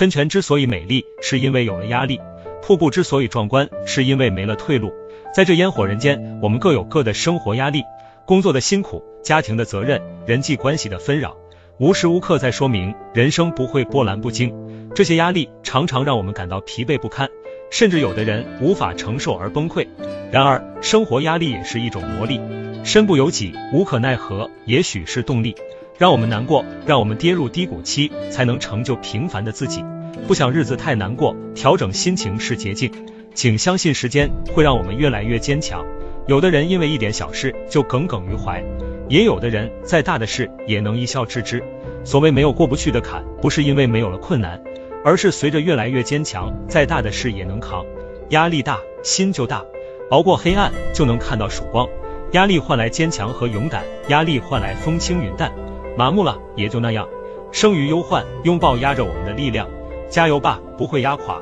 喷泉之所以美丽，是因为有了压力；瀑布之所以壮观，是因为没了退路。在这烟火人间，我们各有各的生活压力，工作的辛苦，家庭的责任，人际关系的纷扰，无时无刻在说明人生不会波澜不惊。这些压力常常让我们感到疲惫不堪，甚至有的人无法承受而崩溃。然而，生活压力也是一种磨砺，身不由己，无可奈何，也许是动力。让我们难过，让我们跌入低谷期，才能成就平凡的自己。不想日子太难过，调整心情是捷径。请相信时间会让我们越来越坚强。有的人因为一点小事就耿耿于怀，也有的人再大的事也能一笑置之。所谓没有过不去的坎，不是因为没有了困难，而是随着越来越坚强，再大的事也能扛。压力大，心就大，熬过黑暗就能看到曙光。压力换来坚强和勇敢，压力换来风轻云淡。麻木了也就那样，生于忧患，拥抱压着我们的力量。加油吧，不会压垮。